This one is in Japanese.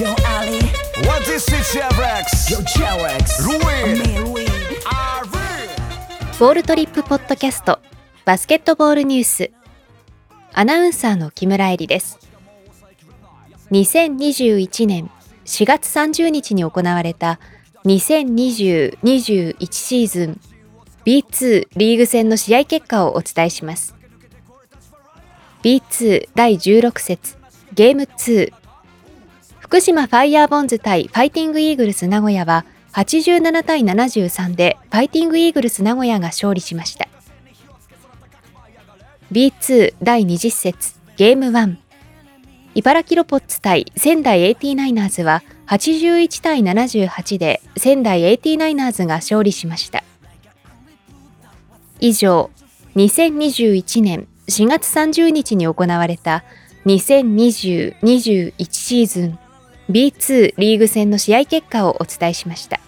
Yo Ali, What is it, Chevrex? yo Louis. Are ボールトリップポッドキャストバスケットボールニュース。アナウンサーの木村恵里です。2021年4月30日に行われた2020-21シーズン B2 リーグ戦の試合結果をお伝えします。B2 第16節ゲーム2福島ファイヤーボンズ対ファイティングイーグルス名古屋は87対73でファイティングイーグルス名古屋が勝利しました。B2 第20節ゲーム1茨城ロボッツ対仙台 89ers は81対78で仙台 89ers が勝利しました。以上2021年4月30日に行われた2020-21シーズン。B2 リーグ戦の試合結果をお伝えしました。